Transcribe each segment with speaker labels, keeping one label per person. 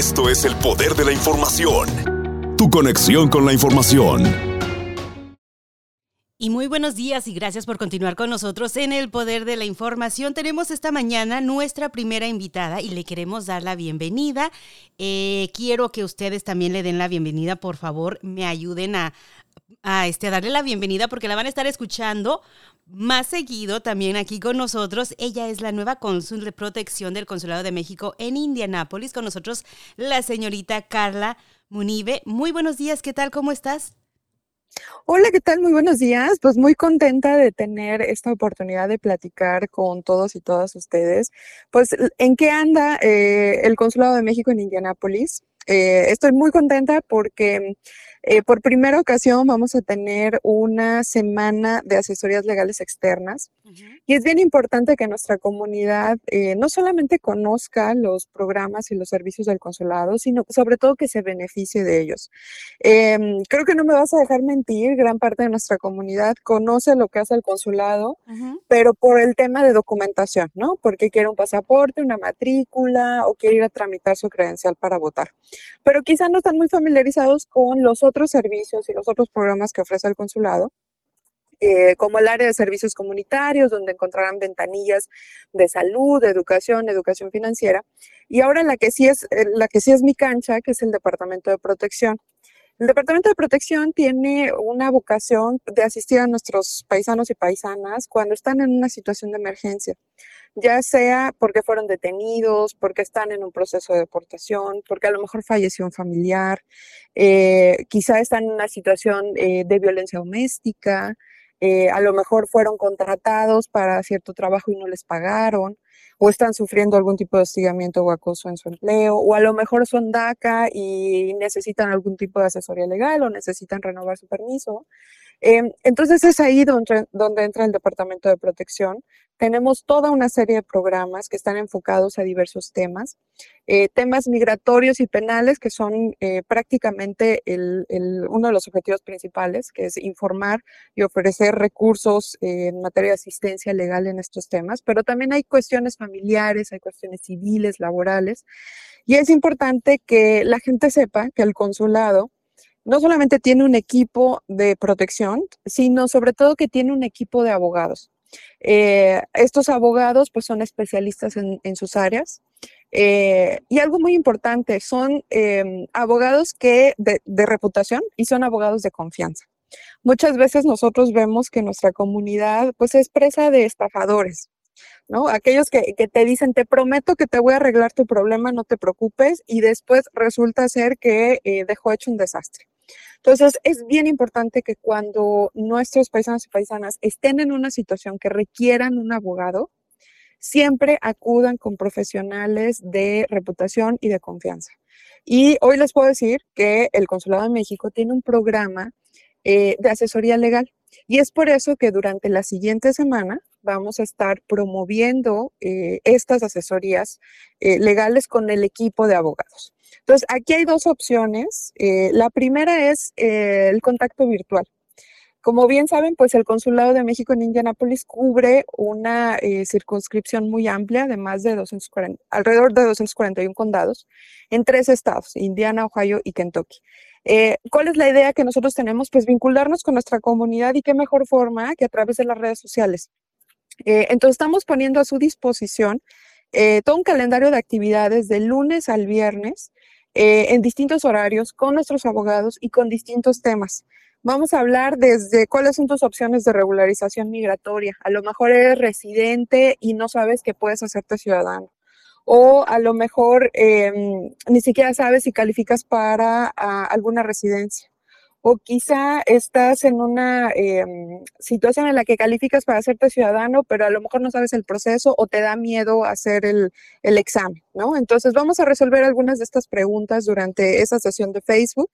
Speaker 1: Esto es el poder de la información. Tu conexión con la información.
Speaker 2: Y muy buenos días y gracias por continuar con nosotros en el Poder de la Información. Tenemos esta mañana nuestra primera invitada y le queremos dar la bienvenida. Eh, quiero que ustedes también le den la bienvenida, por favor, me ayuden a, a, este, a darle la bienvenida porque la van a estar escuchando más seguido también aquí con nosotros. Ella es la nueva cónsul de protección del Consulado de México en Indianápolis. Con nosotros la señorita Carla Munive. Muy buenos días, ¿qué tal? ¿Cómo estás?
Speaker 3: Hola, ¿qué tal? Muy buenos días. Pues muy contenta de tener esta oportunidad de platicar con todos y todas ustedes. Pues, ¿en qué anda eh, el Consulado de México en Indianápolis? Eh, estoy muy contenta porque eh, por primera ocasión vamos a tener una semana de asesorías legales externas y es bien importante que nuestra comunidad eh, no solamente conozca los programas y los servicios del consulado, sino sobre todo que se beneficie de ellos. Em, creo que no me vas a dejar mentir, gran parte de nuestra comunidad conoce lo que hace el consulado, pero por el tema de documentación, ¿no? Porque quiere un pasaporte, una matrícula o quiere ir a tramitar su credencial para votar. Pero quizá no están muy familiarizados con los otros servicios y los otros programas que ofrece el consulado. Eh, como el área de servicios comunitarios, donde encontrarán ventanillas de salud, de educación, educación financiera. Y ahora la que sí es, eh, la que sí es mi cancha, que es el Departamento de Protección. El Departamento de Protección tiene una vocación de asistir a nuestros paisanos y paisanas cuando están en una situación de emergencia, ya sea porque fueron detenidos, porque están en un proceso de deportación, porque a lo mejor falleció un familiar, eh, quizá están en una situación eh, de violencia doméstica, eh, a lo mejor fueron contratados para cierto trabajo y no les pagaron, o están sufriendo algún tipo de hostigamiento o acoso en su empleo, o a lo mejor son DACA y necesitan algún tipo de asesoría legal o necesitan renovar su permiso. Em, entonces es ahí donde, entra el Departamento de Protección. Tenemos toda una serie de programas que están enfocados a diversos temas, eh, temas migratorios y penales que son eh, prácticamente uno de los objetivos principales, que es informar y ofrecer recursos en materia de asistencia legal en estos temas, pero también hay cuestiones familiares, hay cuestiones civiles, laborales, y es importante que la gente sepa que el consulado no solamente tiene un equipo de protección, sino sobre todo que tiene un equipo de abogados. Eh, estos abogados pues son especialistas en, sus áreas. Eh, y algo muy importante, son em, abogados que de, reputación y son abogados de confianza. Muchas veces nosotros vemos que nuestra comunidad pues es presa de estafadores, ¿no? Aquellos que, te dicen, te prometo que te voy a arreglar tu problema, no te preocupes, y después resulta ser que eh, dejó hecho un desastre. Entonces, es bien importante que cuando nuestros paisanos y paisanas estén en una situación que requieran un abogado, siempre acudan con profesionales de reputación y de confianza. Y hoy les puedo decir que el Consulado de México tiene un programa eh, de asesoría legal. Y es por eso que durante la siguiente semana vamos a estar promoviendo eh, estas asesorías eh, legales con el equipo de abogados. Entonces, aquí hay dos opciones. Eh, la primera es eh, el contacto virtual. Como bien saben, pues el Consulado de México en Indianápolis cubre una eh, circunscripción muy amplia de más de 240, alrededor de 241 condados en tres estados, Indiana, Ohio y Kentucky. ¿Cuál es la idea que nosotros tenemos? Pues vincularnos con nuestra comunidad y qué mejor forma que a través de las redes sociales. Entonces estamos poniendo a su disposición todo un calendario de actividades de lunes al viernes eh, en distintos horarios con nuestros abogados y con distintos temas. Vamos a hablar desde cuáles son tus opciones de regularización migratoria. A lo mejor eres residente y no sabes que puedes hacerte ciudadano. O a lo mejor em, ni siquiera sabes si calificas para ah, alguna residencia o quizá estás en una em, situación en la que calificas para hacerte ciudadano, pero a lo mejor no sabes el proceso o te da miedo hacer el, el examen, ¿no? Entonces vamos a resolver algunas de estas preguntas durante esa sesión de Facebook.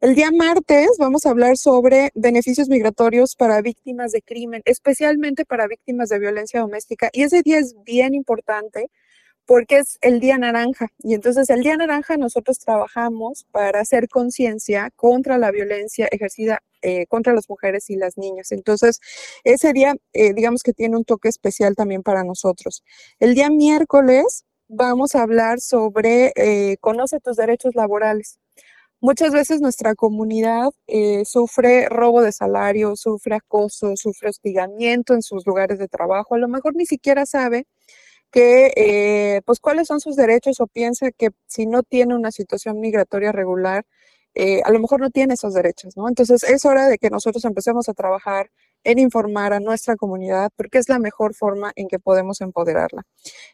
Speaker 3: El día martes vamos a hablar sobre beneficios migratorios para víctimas de crimen, especialmente para víctimas de violencia doméstica. Y ese día es bien importante porque es el Día Naranja. Y entonces el Día Naranja nosotros trabajamos para hacer conciencia contra la violencia ejercida eh, contra las mujeres y las niñas. Entonces, ese día, eh, digamos que tiene un toque especial también para nosotros. El día miércoles vamos a hablar sobre eh, conoce tus derechos laborales. Muchas veces nuestra comunidad sufre robo de salario, sufre acoso, sufre hostigamiento en sus lugares de trabajo. A lo mejor ni siquiera sabe que, eh, pues, cuáles son sus derechos o piensa que si no tiene una situación migratoria regular, eh, a lo mejor no tiene esos derechos, ¿no? Entonces es hora de que nosotros empecemos a trabajar en informar a nuestra comunidad porque es la mejor forma en que podemos empoderarla.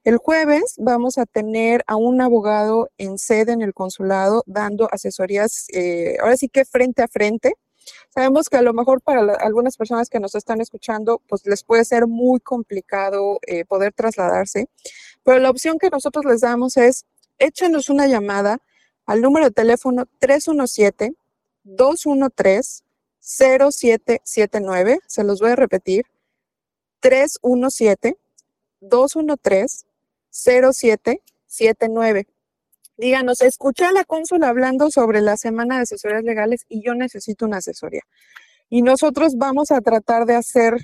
Speaker 3: El jueves vamos a tener a un abogado en sede en el consulado dando asesorías, eh, ahora sí que frente a frente. Sabemos que a lo mejor para algunas personas que nos están escuchando, pues les puede ser muy complicado eh, poder trasladarse, pero la opción que nosotros les damos es échenos una llamada al número de teléfono 317 213 0779, se los voy a repetir, 317-213-0779. Díganos, escuché a la cónsula hablando sobre la semana de asesorías legales y yo necesito una asesoría. Y nosotros vamos a tratar de hacer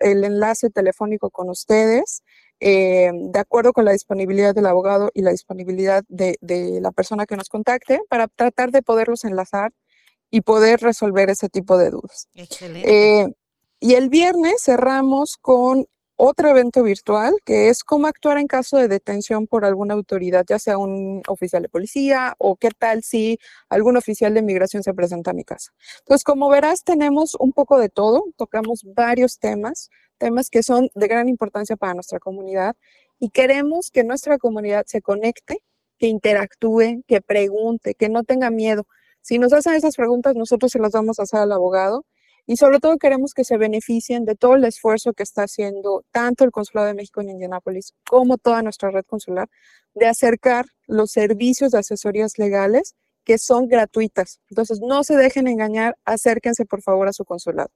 Speaker 3: el enlace telefónico con ustedes, eh, de acuerdo con la disponibilidad del abogado y la disponibilidad de, de la persona que nos contacte, para tratar de poderlos enlazar y poder resolver ese tipo de dudas. Excelente. Eh, y el viernes cerramos con otro evento virtual que es cómo actuar en caso de detención por alguna autoridad, ya sea un oficial de policía o qué tal si algún oficial de migración se presenta a mi casa. Entonces, como verás, tenemos un poco de todo, tocamos varios temas, temas que son de gran importancia para nuestra comunidad y queremos que nuestra comunidad se conecte, que interactúe, que pregunte, que no tenga miedo. Si nos hacen esas preguntas, nosotros se las vamos a hacer al abogado y sobre todo queremos que se beneficien de todo el esfuerzo que está haciendo tanto el Consulado de México en Indianápolis como toda nuestra red consular de acercar los servicios de asesorías legales que son gratuitas. Entonces, no se dejen engañar, acérquense por favor a su consulado.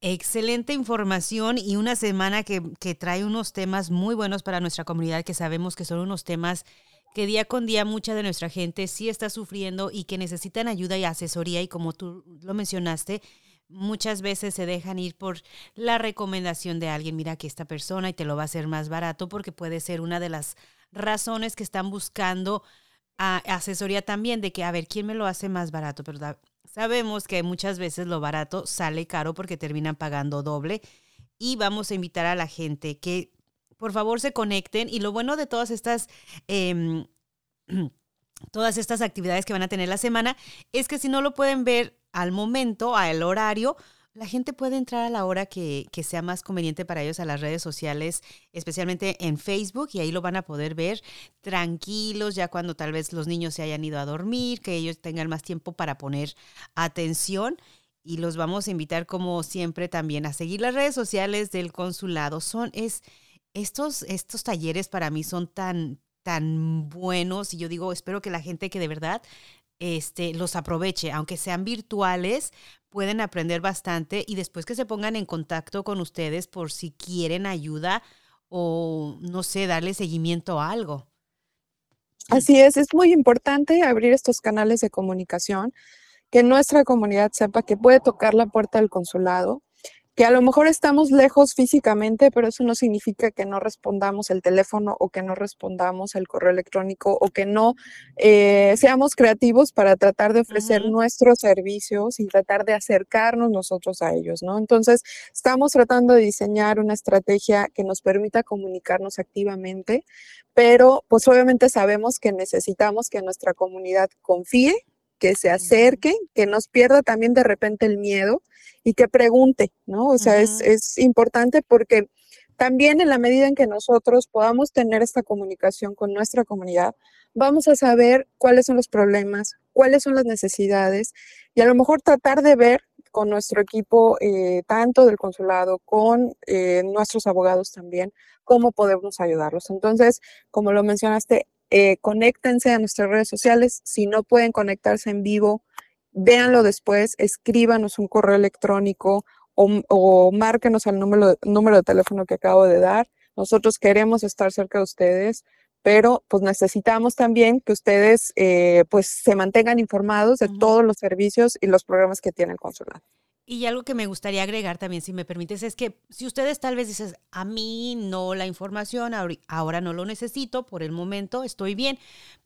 Speaker 2: Excelente información y una semana que, que trae unos temas muy buenos para nuestra comunidad que sabemos que son unos temas que día con día mucha de nuestra gente sí está sufriendo y que necesitan ayuda y asesoría y como tú lo mencionaste, muchas veces se dejan ir por la recomendación de alguien, mira que esta persona y te lo va a hacer más barato porque puede ser una de las razones que están buscando asesoría también de que, a ver, ¿quién me lo hace más barato? Pero sabemos que muchas veces lo barato sale caro porque terminan pagando doble y vamos a invitar a la gente que por favor se conecten. Y lo bueno de todas estas... Em, todas estas actividades que van a tener la semana, es que si no lo pueden ver al momento, al horario, la gente puede entrar a la hora que, que, sea más conveniente para ellos a las redes sociales, especialmente en Facebook, y ahí lo van a poder ver tranquilos, ya cuando tal vez los niños se hayan ido a dormir, que ellos tengan más tiempo para poner atención. Y los vamos a invitar, como siempre, también a seguir las redes sociales del consulado. Son, es, estos, estos talleres para mí son tan, tan buenos y yo digo, espero que la gente que de verdad este, los aproveche, aunque sean virtuales, pueden aprender bastante y después que se pongan en contacto con ustedes por si quieren ayuda o, no sé, darle seguimiento a algo.
Speaker 3: Así es, es muy importante abrir estos canales de comunicación, que nuestra comunidad sepa que puede tocar la puerta del consulado, que a lo mejor estamos lejos físicamente, pero eso no significa que no respondamos el teléfono o que no respondamos el correo electrónico o que no eh, seamos creativos para tratar de ofrecer nuestros servicios y tratar de acercarnos nosotros a ellos, ¿no? Entonces, estamos tratando de diseñar una estrategia que nos permita comunicarnos activamente, pero pues obviamente sabemos que necesitamos que nuestra comunidad confíe que se acerque, que nos pierda también de repente el miedo y que pregunte, ¿no? O sea, es, es, importante porque también en la medida en que nosotros podamos tener esta comunicación con nuestra comunidad, vamos a saber cuáles son los problemas, cuáles son las necesidades y a lo mejor tratar de ver con nuestro equipo, eh, tanto del consulado, con eh, nuestros abogados también, cómo podemos ayudarlos. Entonces, como lo mencionaste, eh, conéctense a nuestras redes sociales. Si no pueden conectarse en vivo, véanlo después, escríbanos un correo electrónico o, o márquenos al número, número de teléfono que acabo de dar. Nosotros queremos estar cerca de ustedes, pero pues necesitamos también que ustedes eh, pues se mantengan informados de todos los servicios y los programas que tiene el consulado.
Speaker 2: Y algo que me gustaría agregar también, si me permites, es que si ustedes tal vez dices, a mí no la información, ahora no lo necesito, por el momento estoy bien,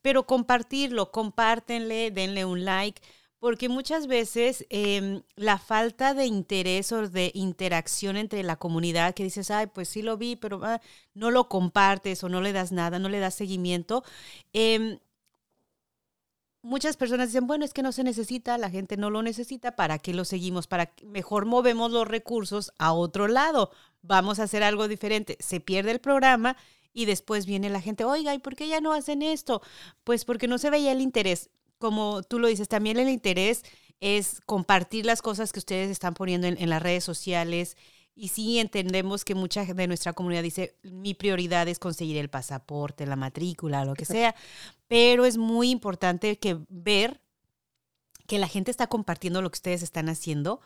Speaker 2: pero compartirlo, compártenle, denle un like, porque muchas veces em, la falta de interés o de interacción entre la comunidad, que dices, ay, pues sí lo vi, pero ah, no lo compartes o no le das nada, no le das seguimiento, eh, muchas personas dicen, bueno, es que no se necesita, la gente no lo necesita, ¿para qué lo seguimos? Para mejor movemos los recursos a otro lado, vamos a hacer algo diferente. Se pierde el programa y después viene la gente, oiga, ¿y por qué ya no hacen esto? Pues porque no se veía el interés. Como tú lo dices, también el interés es compartir las cosas que ustedes están poniendo en, en las redes sociales, y sí entendemos que mucha de nuestra comunidad dice, mi prioridad es conseguir el pasaporte, la matrícula, lo que sea, pero es muy importante que ver que la gente está compartiendo lo que ustedes están haciendo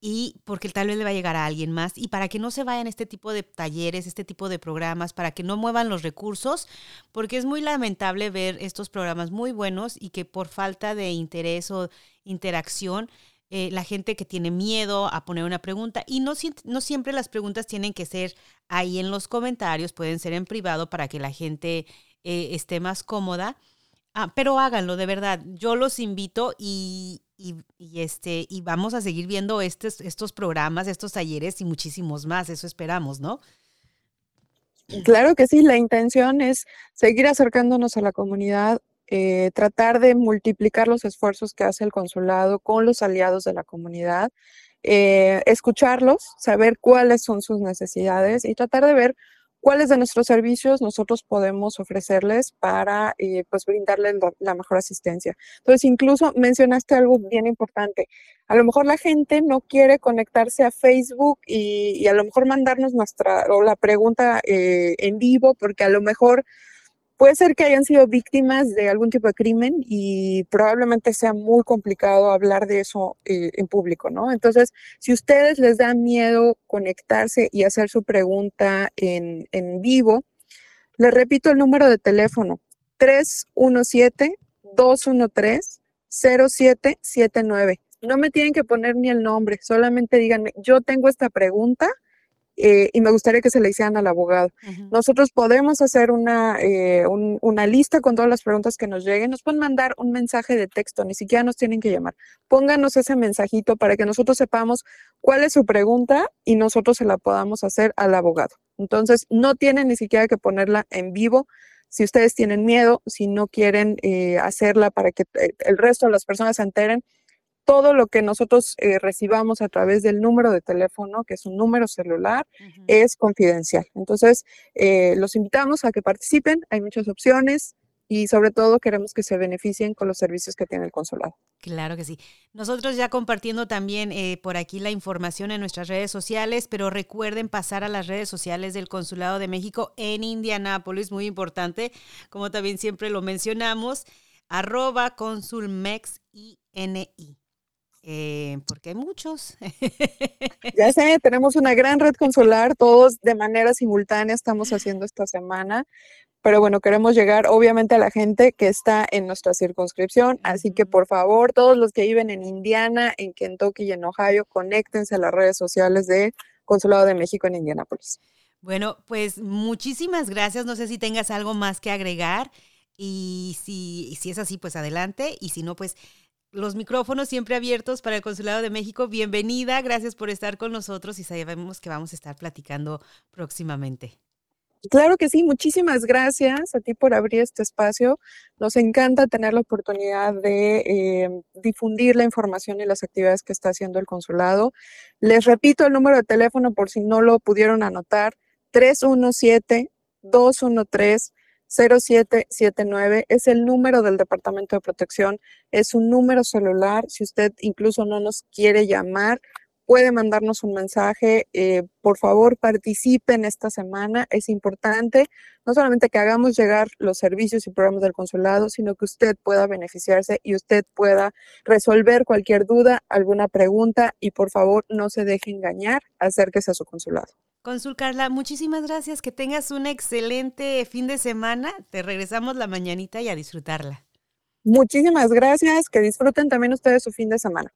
Speaker 2: y porque tal vez le va a llegar a alguien más y para que no se vayan este tipo de talleres, este tipo de programas, para que no muevan los recursos, porque es muy lamentable ver estos programas muy buenos y que por falta de interés o interacción eh, la gente que tiene miedo a poner una pregunta. Y no, no siempre las preguntas tienen que ser ahí en los comentarios, pueden ser en privado para que la gente eh, esté más cómoda. Ah, pero háganlo, de verdad. Yo los invito y, este, y vamos a seguir viendo estos, estos programas, estos talleres y muchísimos más. Eso esperamos, ¿no?
Speaker 3: Claro que sí, la intención es seguir acercándonos a la comunidad, eh, tratar de multiplicar los esfuerzos que hace el consulado con los aliados de la comunidad, eh, escucharlos, saber cuáles son sus necesidades y tratar de ver cuáles de nuestros servicios nosotros podemos ofrecerles para eh, pues brindarles la, mejor asistencia. Entonces, incluso mencionaste algo bien importante. A lo mejor la gente no quiere conectarse a Facebook y, a lo mejor mandarnos nuestra o la pregunta en vivo porque a lo mejor Puede ser que hayan sido víctimas de algún tipo de crimen y probablemente sea muy complicado hablar de eso eh, en público, ¿no? Entonces, si ustedes les da miedo conectarse y hacer su pregunta en, en vivo, les repito el número de teléfono, 317-213-0779. No me tienen que poner ni el nombre, solamente díganme, yo tengo esta pregunta eh, y me gustaría que se le hicieran al abogado. Nosotros podemos hacer una, eh, una lista con todas las preguntas que nos lleguen. Nos pueden mandar un mensaje de texto, ni siquiera nos tienen que llamar. Pónganos ese mensajito para que nosotros sepamos cuál es su pregunta y nosotros se la podamos hacer al abogado. Entonces, no tienen ni siquiera que ponerla en vivo. Si ustedes tienen miedo, si no quieren eh, hacerla para que el resto de las personas se enteren, todo lo que nosotros eh, recibamos a través del número de teléfono, que es un número celular, es confidencial. Entonces, eh, los invitamos a que participen, hay muchas opciones y sobre todo queremos que se beneficien con los servicios que tiene el consulado.
Speaker 2: Claro que sí. Nosotros ya compartiendo también eh, por aquí la información en nuestras redes sociales, pero recuerden pasar a las redes sociales del Consulado de México en Indianápolis, muy importante, como también siempre lo mencionamos, arroba consulmex eh, porque hay muchos.
Speaker 3: ya sé, tenemos una gran red consular, todos de manera simultánea estamos haciendo esta semana, pero bueno, queremos llegar obviamente a la gente que está en nuestra circunscripción, así que por favor, todos los que viven en Indiana, en Kentucky y en Ohio, conéctense a las redes sociales de Consulado de México en Indianápolis.
Speaker 2: Bueno, pues muchísimas gracias. No sé si tengas algo más que agregar. Y si, si es así, pues adelante. Y si no, pues los micrófonos siempre abiertos para el Consulado de México. Bienvenida, gracias por estar con nosotros y sabemos que vamos a estar platicando próximamente.
Speaker 3: Claro que sí, muchísimas gracias a ti por abrir este espacio. Nos encanta tener la oportunidad de eh, difundir la información y las actividades que está haciendo el consulado. Les repito el número de teléfono por si no lo pudieron anotar, 317 213 0779 es el número del Departamento de Protección, es un número celular. Si usted incluso no nos quiere llamar, puede mandarnos un mensaje. Eh, por favor, participen esta semana. Es importante no solamente que hagamos llegar los servicios y programas del consulado, sino que usted pueda beneficiarse y usted pueda resolver cualquier duda, alguna pregunta y por favor no se deje engañar, acérquese a su consulado.
Speaker 2: Consul Carla, muchísimas gracias. Que tengas un excelente fin de semana. Te regresamos la mañanita y a disfrutarla.
Speaker 3: Muchísimas gracias. Que disfruten también ustedes su fin de semana.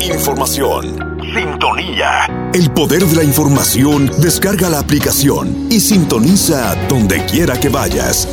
Speaker 1: Información. Sintonía. El poder de la información descarga la aplicación y sintoniza donde quiera que vayas.